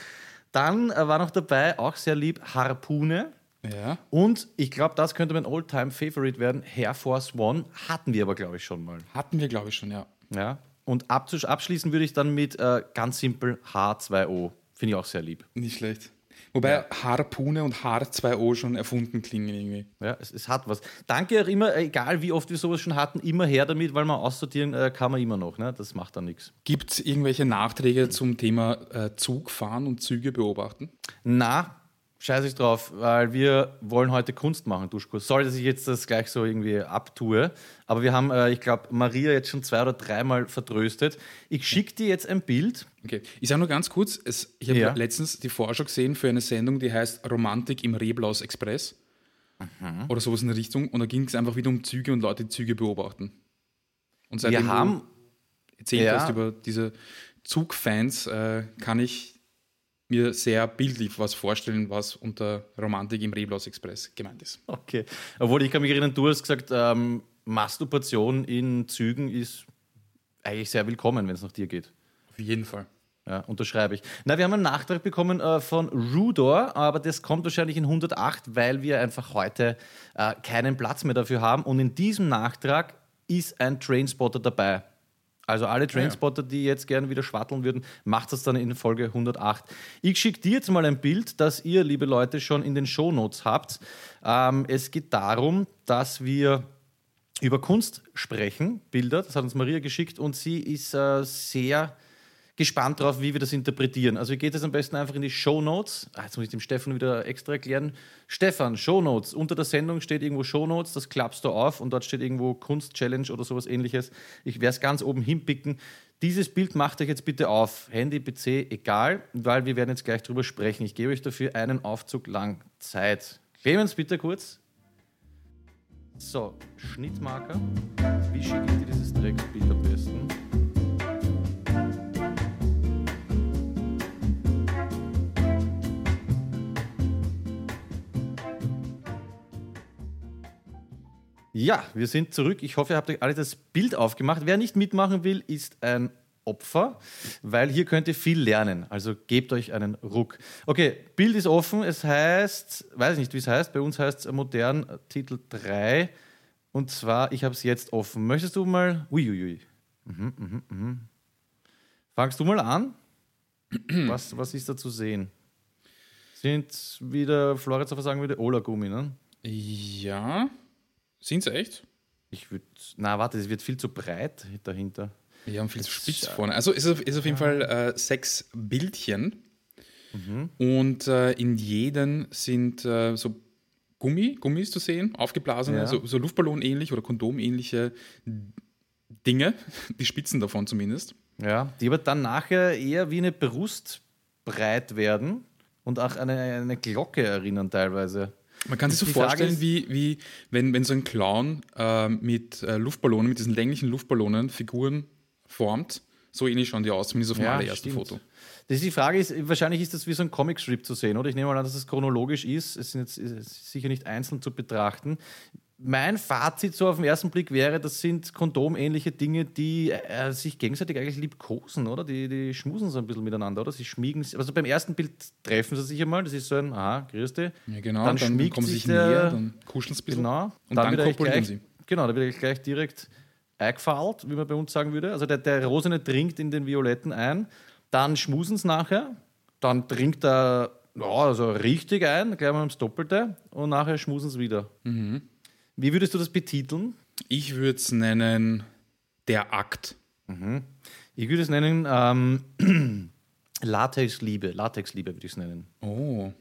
Dann äh, war noch dabei, auch sehr lieb, Harpune. Ja. Und ich glaube, das könnte mein All-Time-Favorite werden. Air Force One hatten wir aber, glaube ich, schon mal. Hatten wir, glaube ich, schon, ja. Ja. Und abzusch- abschließen würde ich dann mit äh, ganz simpel H2O. Finde ich auch sehr lieb. Nicht schlecht. Wobei Harpune und H2O schon erfunden klingen irgendwie. Ja, es, es hat was. Danke auch immer, äh, egal wie oft wir sowas schon hatten, immer her damit, weil man aussortieren äh, kann man immer noch. Ne? Das macht dann nichts. Gibt es irgendwelche Nachträge zum Thema äh, Zugfahren und Züge beobachten? Na, scheiß ich drauf, weil wir wollen heute Kunst machen, Duschko. Sorry, dass ich jetzt das gleich so irgendwie abtue, aber wir haben, äh, ich glaube, Maria jetzt schon zwei oder dreimal vertröstet. Ich schicke dir jetzt ein Bild. Okay, ich sage nur ganz kurz, es, ich habe Ja. letztens die Vorschau gesehen für eine Sendung, die heißt Romantik im Reblaus Express. Oder sowas in der Richtung. Und da ging es einfach wieder um Züge und Leute, die Züge beobachten. Und seitdem Wir haben, erzählt Ja. hast über diese Zugfans, äh, kann ich mir sehr bildlich was vorstellen, was unter Romantik im Reblaus Express gemeint ist. okay, obwohl ich kann mich erinnern, du hast gesagt, ähm, Masturbation in Zügen ist eigentlich sehr willkommen, wenn es nach dir geht. Auf jeden Fall. Ja, unterschreibe ich. Na, wir haben einen Nachtrag bekommen äh, von Rudor, aber das kommt wahrscheinlich in 108, weil wir einfach heute äh, keinen Platz mehr dafür haben. Und in diesem Nachtrag ist ein Trainspotter dabei. Also alle Trainspotter, die jetzt gerne wieder schwatteln würden, macht das dann in Folge 108. Ich schicke dir jetzt mal ein Bild, das ihr, liebe Leute, schon in den Shownotes habt. Ähm, es geht darum, dass wir über Kunst sprechen, Bilder, das hat uns Maria geschickt und sie ist äh, sehr gespannt darauf, wie wir das interpretieren. Also geht es am besten einfach in die Show Notes. Ah, jetzt muss ich dem Stefan wieder extra erklären. Stefan, Show Notes. Unter der Sendung steht irgendwo Show Notes, das klappst du auf und dort steht irgendwo Kunst Challenge oder sowas ähnliches. Ich werde es ganz oben hinpicken. Dieses Bild macht euch jetzt bitte auf. Handy, PC, egal, weil wir werden jetzt gleich drüber sprechen. Ich gebe euch dafür einen Aufzug lang Zeit. Clemens, bitte kurz. So, Schnittmarker. Wie schicke ich dir dieses Drecksbild am besten? Ja, wir sind zurück. Ich hoffe, ihr habt euch alle das Bild aufgemacht. Wer nicht mitmachen will, ist ein Opfer, weil hier könnt ihr viel lernen. Also gebt euch einen Ruck. Okay, Bild ist offen. Es heißt, weiß ich nicht, wie es heißt. Bei uns heißt es modern Titel 3. Und zwar, ich habe es jetzt offen. Möchtest du mal. Uiuiui. Mhm, mhm, mhm. Fangst du mal an? was, was ist da zu sehen? Sind wieder, Floritz sagen würde, Ola-Gummi, ne? Ja. Sind sie echt? Ich würde. Na, warte, es wird viel zu breit dahinter. Ja, und viel zu spitz vorne. Also ist auf, ist auf jeden Fall äh, sechs Bildchen. Mhm. Und äh, in jedem sind äh, so Gummi, Gummis zu sehen, aufgeblasene, Ja. so, so Luftballon-ähnlich oder Kondom-ähnliche Dinge, die Spitzen davon zumindest. Ja, die aber dann nachher eher wie eine Brust breit werden und auch an eine, eine Glocke erinnern teilweise. Man kann sich so vorstellen, ist- wie, wie wenn, wenn so ein Clown äh, mit äh, Luftballonen, mit diesen länglichen Luftballonen Figuren formt. So ähnlich schauen die aus, zumindest auf dem allerersten stimmt. Foto. Das ist die Frage ist, wahrscheinlich ist das wie so ein Comicstrip zu sehen, oder? Ich nehme mal an, dass es chronologisch ist. Es sind jetzt ist sicher nicht einzeln zu betrachten. Mein Fazit so auf den ersten Blick wäre, das sind kondomähnliche Dinge, die äh, sich gegenseitig eigentlich liebkosen, oder? Die, die schmusen so ein bisschen miteinander, oder? Sie schmiegen, also beim ersten Bild treffen sie sich einmal, das ist so ein, aha, grüß dich. Ja, genau. Dann Dann, schmiegt kommen sie sich sich der- näher, dann kuscheln sie ein bisschen. Genau. Und dann, wird eigentlich kopulieren sie. Genau, da wird gleich direkt eingefallt, wie man bei uns sagen würde. Also der, der Rosene dringt in den Violetten ein, dann schmusen sie nachher, dann trinkt er ja, also richtig ein, gleich mal ums Doppelte und nachher schmusen sie wieder. Mhm. Wie würdest du das betiteln? Ich würde es nennen der Akt. Ich würde es nennen ähm, Latexliebe. Latexliebe würde ich es nennen. Oh.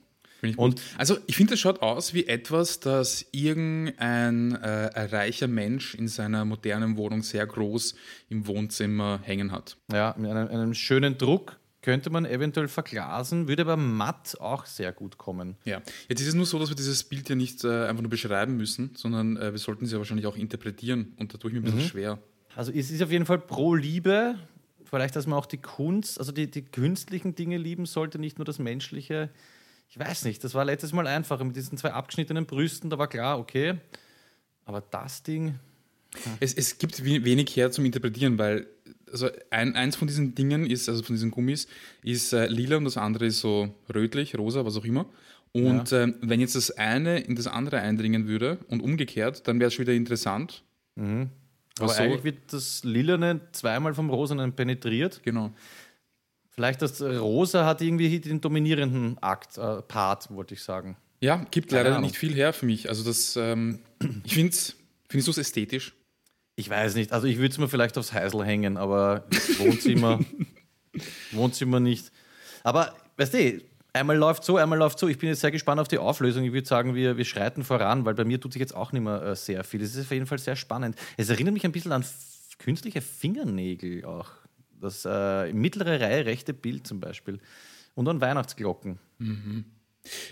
Ich Und-. Also ich finde, das schaut aus wie etwas, das irgendein äh, reicher Mensch in seiner modernen Wohnung sehr groß im Wohnzimmer hängen hat. Ja, mit einem, einem schönen Druck könnte man eventuell verglasen, würde aber matt auch sehr gut kommen. Ja. Jetzt ist es nur so, dass wir dieses Bild ja nicht äh, einfach nur beschreiben müssen, sondern äh, wir sollten es ja wahrscheinlich auch interpretieren. Und da tue ich mir ein bisschen schwer. Also es ist auf jeden Fall pro Liebe, vielleicht, dass man auch die Kunst, also die, die künstlichen Dinge lieben sollte, nicht nur das Menschliche. Ich weiß nicht, das war letztes Mal einfacher mit diesen zwei abgeschnittenen Brüsten, da war klar, okay. Aber das Ding, Es, es gibt we- wenig her zum Interpretieren, weil also ein, eins von diesen Dingen ist, also von diesen Gummis, ist äh, lila und das andere ist so rötlich, rosa, was auch immer. Und ähm, wenn jetzt das eine in das andere eindringen würde und umgekehrt, dann wäre es schon wieder interessant. aber Ach so. eigentlich wird das Lilane zweimal vom Rosanen penetriert. Genau. Vielleicht das Rosa hat irgendwie hier den dominierenden Akt, äh, Part, wollte ich sagen. Ja, gibt Keine leider Ahnung. nicht viel her für mich. Also das, ähm, ich finde es, du es ästhetisch? Ich weiß nicht, also ich würde es mir vielleicht aufs Heisel hängen, aber Wohnzimmer, Wohnzimmer nicht. Aber weißt du, einmal läuft so, einmal läuft so. Ich bin jetzt sehr gespannt auf die Auflösung. Ich würde sagen, wir, wir schreiten voran, weil bei mir tut sich jetzt auch nicht mehr äh, sehr viel. Es ist auf jeden Fall sehr spannend. Es erinnert mich ein bisschen an künstliche Fingernägel auch. Das äh, mittlere Reihe rechte Bild zum Beispiel. Und an Weihnachtsglocken.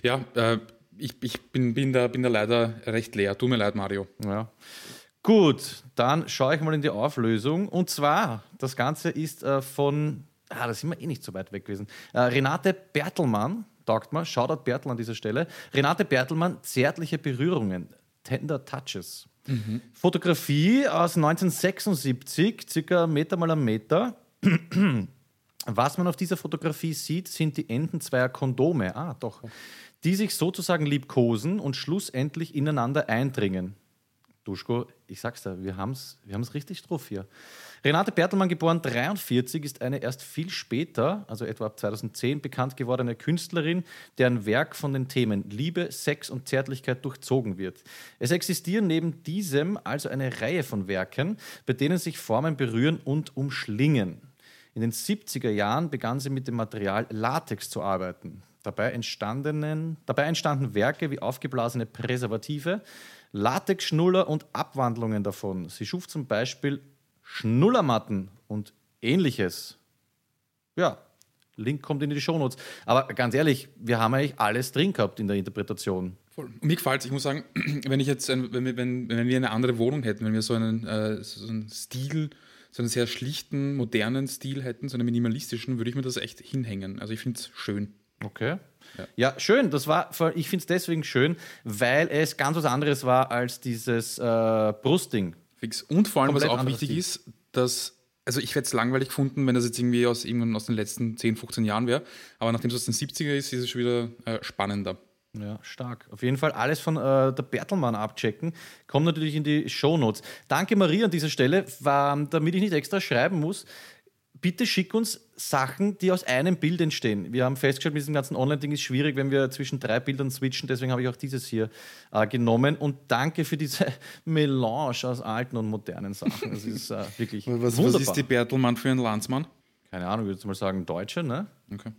Ja, äh, ich, ich bin, bin, da, bin da leider recht leer. Tut mir leid, Mario. Ja. Gut, dann schaue ich mal in die Auflösung. Und zwar, das Ganze ist äh, von, ah, da sind wir eh nicht so weit weg gewesen. Äh, Renate Bertelmann, taugt mal, Shoutout Bertel an dieser Stelle. Renate Bertelmann, zärtliche Berührungen, Tender Touches. Fotografie aus 1976, circa Meter mal einen Meter. Was man auf dieser Fotografie sieht, sind die Enden zweier Kondome, ah doch, die sich sozusagen liebkosen und schlussendlich ineinander eindringen. Duschko, ich sag's dir, wir haben's, wir haben's richtig drauf hier. Renate Bertelmann, geboren 43, ist eine erst viel später, also etwa ab 2010, bekannt gewordene Künstlerin, deren Werk von den Themen Liebe, Sex und Zärtlichkeit durchzogen wird. Es existieren neben diesem also eine Reihe von Werken, bei denen sich Formen berühren und umschlingen. In den 70er Jahren begann sie mit dem Material Latex zu arbeiten. Dabei, entstandenen, dabei entstanden Werke wie aufgeblasene Präservative, Latexschnuller und Abwandlungen davon. Sie schuf zum Beispiel Schnullermatten und ähnliches. Ja, Link kommt in die Shownotes. Aber ganz ehrlich, wir haben eigentlich alles drin gehabt in der Interpretation. Voll. Mir gefällt es, ich muss sagen, wenn ich jetzt, ein, wenn, wir, wenn, wenn wir eine andere Wohnung hätten, wenn wir so einen, äh, so einen Stil, so einen sehr schlichten, modernen Stil hätten, so einen minimalistischen, würde ich mir das echt hinhängen. Also ich finde es schön. Okay. Ja. ja, schön. Das war, ich finde es deswegen schön, weil es ganz was anderes war als dieses äh, Brustding. Fix. Und vor allem, Komplett was auch wichtig Stil. ist, dass, also ich hätte es langweilig gefunden, wenn das jetzt irgendwie aus, irgendwann aus den letzten 10, 15 Jahren wäre. Aber nachdem es aus den 70er ist, ist es schon wieder äh, spannender. Ja, stark. Auf jeden Fall alles von äh, der Bertelmann abchecken. Kommt natürlich in die Shownotes. Danke Marie an dieser Stelle, war, damit ich nicht extra schreiben muss bitte schick uns Sachen, die aus einem Bild entstehen. Wir haben festgestellt, mit diesem ganzen Online-Ding ist schwierig, wenn wir zwischen drei Bildern switchen. Deswegen habe ich auch dieses hier äh, genommen. Und danke für diese Melange aus alten und modernen Sachen. Das ist äh, wirklich was, wunderbar. Was ist die Bertelmann für ein Landsmann? Keine Ahnung, ich würde mal sagen Deutsche, ne? Okay.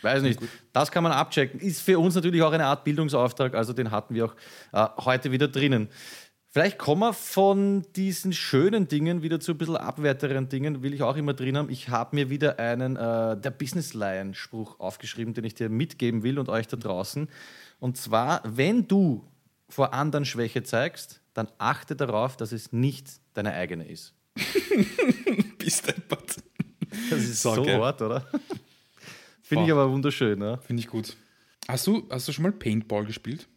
Weiß nicht. Das kann man abchecken. Ist für uns natürlich auch eine Art Bildungsauftrag, also den hatten wir auch äh, heute wieder drinnen. Vielleicht kommen wir von diesen schönen Dingen wieder zu ein bisschen abwerteren Dingen, will ich auch immer drin haben. Ich habe mir wieder einen äh, der Business Lion Spruch aufgeschrieben, den ich dir mitgeben will und euch da draußen. Und zwar, wenn du vor anderen Schwäche zeigst, dann achte darauf, dass es nicht deine eigene ist. Bist deppert. Das ist so, so hart, oder? Finde ich aber wunderschön. Ne? Finde ich gut. Hast du, hast du schon mal Paintball gespielt?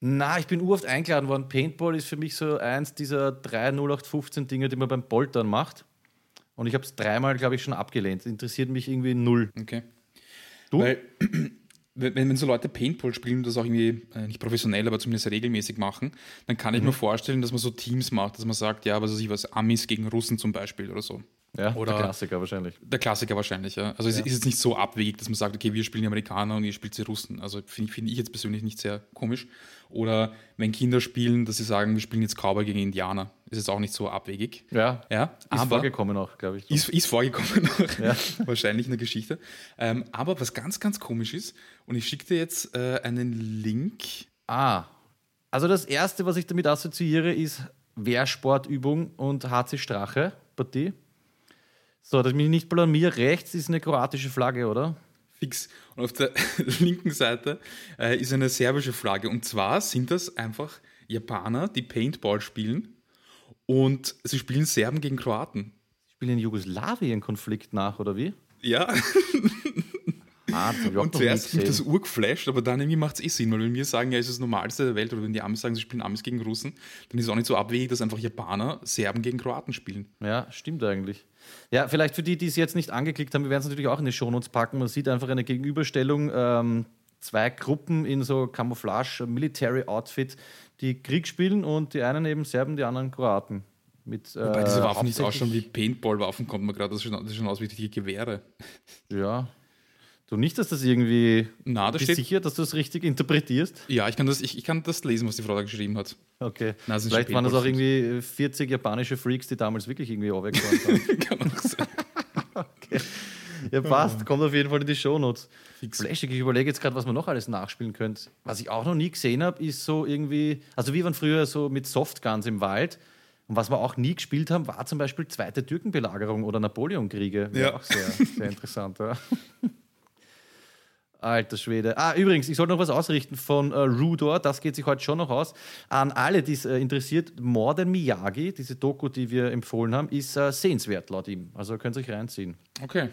Na, ich bin oft eingeladen worden. Paintball ist für mich so eins dieser drei 0815 Dinge, die man beim Poltern macht. Und ich habe es dreimal, glaube ich, schon abgelehnt. Interessiert mich irgendwie null. Okay. Du? Weil, wenn, wenn so Leute Paintball spielen und das auch irgendwie äh, nicht professionell, aber zumindest regelmäßig machen, dann kann ich mhm. mir vorstellen, dass man so Teams macht, dass man sagt, ja, was weiß ich was, Amis gegen Russen zum Beispiel oder so. Ja, oder der Klassiker wahrscheinlich. Der Klassiker wahrscheinlich, ja. Also ja. es ist jetzt nicht so abwegig, dass man sagt, okay, wir spielen die Amerikaner und ihr spielt die Russen. Also finde find ich jetzt persönlich nicht sehr komisch. Oder wenn Kinder spielen, dass sie sagen, wir spielen jetzt Cowboy gegen Indianer. Ist jetzt auch nicht so abwegig. Ja, ja ist aber vorgekommen auch, glaube ich. Ist, ist vorgekommen auch, ja. wahrscheinlich in der Geschichte. Ähm, aber was ganz, ganz komisch ist, und ich schicke dir jetzt äh, einen Link. Ah, also das Erste, was ich damit assoziiere, ist Wehrsportübung und HC Strache, Partie. So, dass ich mich nicht blamier, rechts ist eine kroatische Flagge, oder? Fix. Und auf der linken Seite äh, ist eine serbische Flagge. Und zwar sind das einfach Japaner, die Paintball spielen. Und sie spielen Serben gegen Kroaten. Sie spielen den Jugoslawien-Konflikt nach, oder wie? Ja. Ah, und zuerst mich das urgeflasht, aber dann irgendwie macht es eh Sinn, weil wenn wir sagen, ja, ist das Normalste der Welt, oder wenn die Amis sagen, sie spielen Amis gegen Russen, dann ist es auch nicht so abwegig, dass einfach Japaner Serben gegen Kroaten spielen. Ja, stimmt eigentlich. Ja, vielleicht für die, die es jetzt nicht angeklickt haben, wir werden es natürlich auch in die Shownotes packen. Man sieht einfach eine Gegenüberstellung, ähm, zwei Gruppen in so Camouflage, Military Outfit, die Krieg spielen und die einen eben Serben, die anderen Kroaten. Mit, Wobei diese äh, Waffen nicht ausschauen wie Paintball-Waffen, kommt man gerade, das, das sieht schon aus wie richtige Gewehre. Ja, Du nicht, dass das irgendwie. Na, da steht sicher, dass du es richtig interpretierst? Ja, ich kann, das, ich, ich kann das lesen, was die Frau da geschrieben hat. Okay. Na, Vielleicht waren das auch irgendwie 40 japanische Freaks, die damals wirklich irgendwie aufgefahren haben. kann auch sein. Ja, passt. Kommt auf jeden Fall in die Shownotes. Flashig, ich überlege jetzt gerade, was man noch alles nachspielen könnte. Was ich auch noch nie gesehen habe, ist so irgendwie. Also, wir waren früher so mit Softguns im Wald. Und was wir auch nie gespielt haben, war zum Beispiel Zweite Türkenbelagerung oder Napoleonkriege. Ja. Auch sehr, sehr interessant. Ja. Alter Schwede. Ah, übrigens, ich sollte noch was ausrichten von äh, Rudor, das geht sich heute schon noch aus. An alle, die es äh, interessiert, Morden Miyagi, diese Doku, die wir empfohlen haben, ist äh, sehenswert laut ihm. Also könnt ihr euch reinziehen. Okay,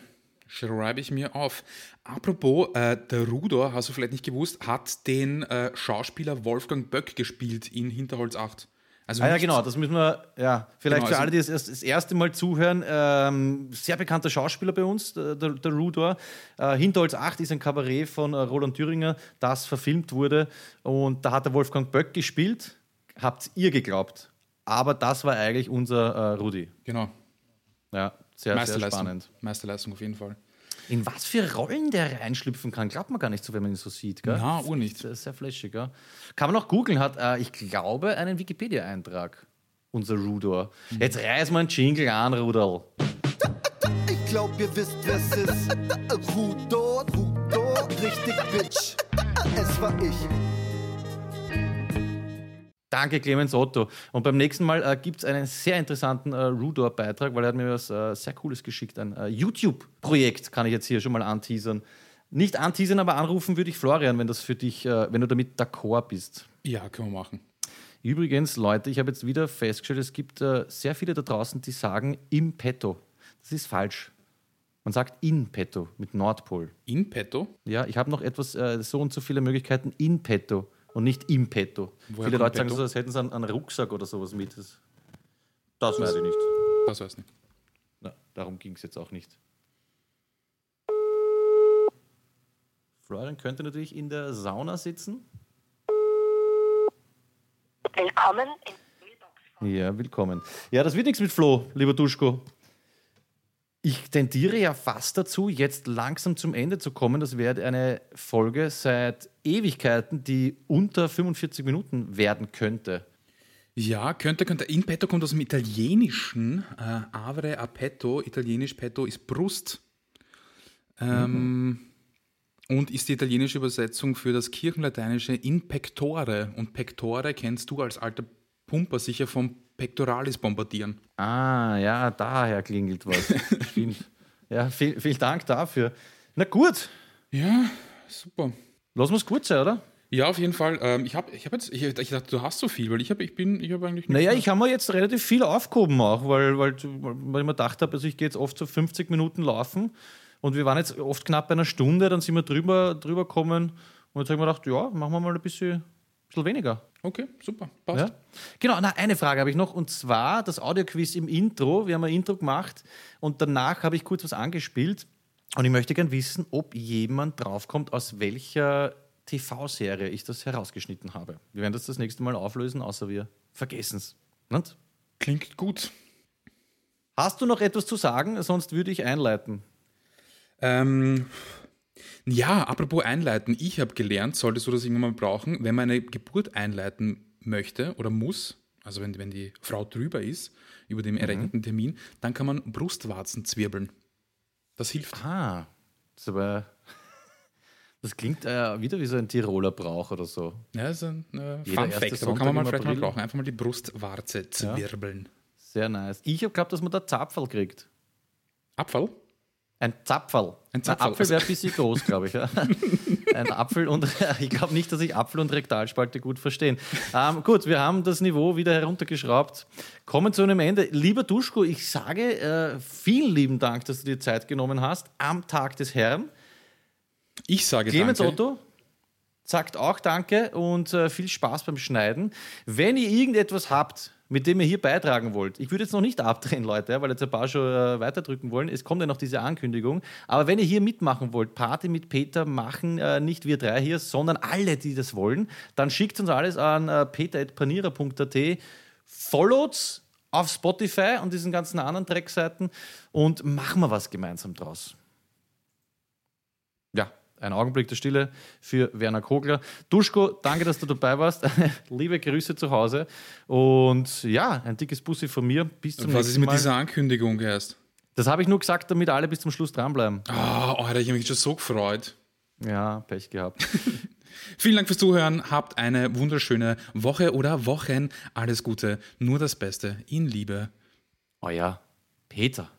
schreibe ich mir auf. Apropos, äh, der Rudor, hast du vielleicht nicht gewusst, hat den äh, Schauspieler Wolfgang Böck gespielt in Hinterholz 8. Also ah, ja, genau, das müssen wir, ja, vielleicht genau, für also alle, die das, das erste Mal zuhören, ähm, sehr bekannter Schauspieler bei uns, der, der, der Rudor. Äh, Hinterholz 8 ist ein Kabarett von äh, Roland Thüringer, das verfilmt wurde und da hat der Wolfgang Böck gespielt. habt ihr geglaubt. Aber das war eigentlich unser äh, Rudi. Genau. Ja, sehr, sehr Meisterleistung. spannend. Meisterleistung auf jeden Fall. In was für Rollen der reinschlüpfen kann, glaubt man gar nicht so, wenn man ihn so sieht. Gell? Na, ur nicht. Sehr, sehr flashig, ja. Kann man auch googeln, hat, äh, ich glaube, einen Wikipedia-Eintrag. Unser Rudor. Jetzt reiß mal einen Jingle an, Rudolf. Ich glaub, ihr wisst, wer's ist. Rudo, Rudo, richtig Bitch. Es war ich. Danke, Clemens Otto. Und beim nächsten Mal äh, gibt es einen sehr interessanten äh, Rudor-Beitrag, weil er hat mir was äh, sehr Cooles geschickt. Ein äh, YouTube-Projekt kann ich jetzt hier schon mal anteasern. Nicht anteasern, aber anrufen würde ich Florian, wenn das für dich, äh, wenn du damit d'accord bist. Ja, können wir machen. Übrigens, Leute, ich habe jetzt wieder festgestellt, es gibt äh, sehr viele da draußen, die sagen im Petto. Das ist falsch. Man sagt in Petto mit Nordpol. In petto? Ja, ich habe noch etwas, äh, so und so viele Möglichkeiten in Petto und nicht im Petto. Woher viele Leute sagen Petto? so, als hätten sie einen, einen Rucksack oder sowas mit. Das, das weiß ich nicht. Das weiß ich nicht. Na, darum ging es jetzt auch nicht. Florian könnte natürlich in der Sauna sitzen. Willkommen in Ja, willkommen. Ja, das wird nichts mit Flo, lieber Duschko. Ich tendiere ja fast dazu, jetzt langsam zum Ende zu kommen. Das wäre eine Folge seit Ewigkeiten, die unter 45 Minuten werden könnte. Ja, könnte, könnte. In petto kommt aus dem Italienischen. Äh, avere a petto. Italienisch petto ist Brust. Ähm, Und ist die italienische Übersetzung für das kirchenlateinische in pectore. Und pectore kennst du als alter Pumper sicher vom Pectoralis bombardieren. Ah, ja, daher klingelt was. Stimmt. Ja, viel, vielen Dank dafür. Na gut, Ja, super. wir es gut sein, oder? Ja, auf jeden Fall. Ähm, ich habe ich hab jetzt, ich, ich dachte, du hast so viel, weil ich habe, ich bin, ich habe eigentlich Naja, mehr. ich habe mir jetzt relativ viel aufgehoben auch, weil, weil, weil ich mir gedacht habe, also ich gehe jetzt oft so 50 Minuten laufen und wir waren jetzt oft knapp bei einer Stunde, dann sind wir drüber, drüber gekommen und jetzt habe ich mir gedacht, ja, machen wir mal ein bisschen, bisschen weniger. Okay, super. Passt. Ja? Genau, na, eine Frage habe ich noch und zwar das Audioquiz im Intro. Wir haben ein Intro gemacht und danach habe ich kurz was angespielt und ich möchte gern wissen, ob jemand draufkommt, aus welcher TV-Serie ich das herausgeschnitten habe. Wir werden das das nächste Mal auflösen, außer wir vergessen es. Klingt gut. Hast du noch etwas zu sagen? Sonst würde ich einleiten. Ähm, ja, apropos einleiten. Ich habe gelernt, solltest du das irgendwann mal brauchen, wenn man eine Geburt einleiten möchte oder muss, also wenn, wenn die Frau drüber ist, über dem errechneten Termin, dann kann man Brustwarzen zwirbeln. Das hilft. Ah, das aber. Das klingt äh, wieder wie so ein Tiroler Brauch oder so. Ja, das ist ein äh, Jeder Fun Fact, aber kann man mal vielleicht mal brauchen. Einfach mal die Brustwarze zwirbeln. Sehr nice. Ich habe geglaubt, dass man da Zapferl kriegt. Abfall? Ein Zapferl. Ein Zapferl. Apfel wäre ein bisschen groß, glaube ich. Ja. Ein Apfel und ich glaube nicht, dass ich Apfel und Rektalspalte gut verstehen. Ähm, gut, wir haben das Niveau wieder heruntergeschraubt. Kommen zu einem Ende. Lieber Duschko, ich sage äh, vielen lieben Dank, dass du dir Zeit genommen hast am Tag des Herrn. Ich sage Clemens danke. Otto sagt auch Danke und äh, viel Spaß beim Schneiden. Wenn ihr irgendetwas habt, mit dem ihr hier beitragen wollt, ich würde jetzt noch nicht abdrehen, Leute, weil jetzt ein paar schon äh, weiterdrücken wollen. Es kommt ja noch diese Ankündigung. Aber wenn ihr hier mitmachen wollt, Party mit Peter machen äh, nicht wir drei hier, sondern alle, die das wollen, dann schickt uns alles an äh, peter.panierer.at. Followt auf Spotify und diesen ganzen anderen Dreckseiten und machen wir was gemeinsam draus. Ein Augenblick der Stille für Werner Kogler. Duschko, danke, dass du dabei warst. Liebe Grüße zu Hause. Und ja, ein dickes Bussi von mir. Bis zum Was ist nächsten mit Mal. dieser Ankündigung erst? Das habe ich nur gesagt, damit alle bis zum Schluss dranbleiben. Ah, oh, Alter, ich habe mich schon so gefreut. Ja, Pech gehabt. Vielen Dank fürs Zuhören. Habt eine wunderschöne Woche oder Wochen. Alles Gute. Nur das Beste. In Liebe. Euer Peter.